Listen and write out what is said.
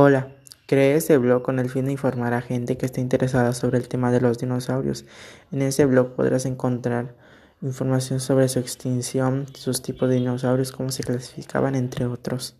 Hola, creé este blog con el fin de informar a gente que esté interesada sobre el tema de los dinosaurios. En ese blog podrás encontrar información sobre su extinción, sus tipos de dinosaurios, cómo se clasificaban, entre otros.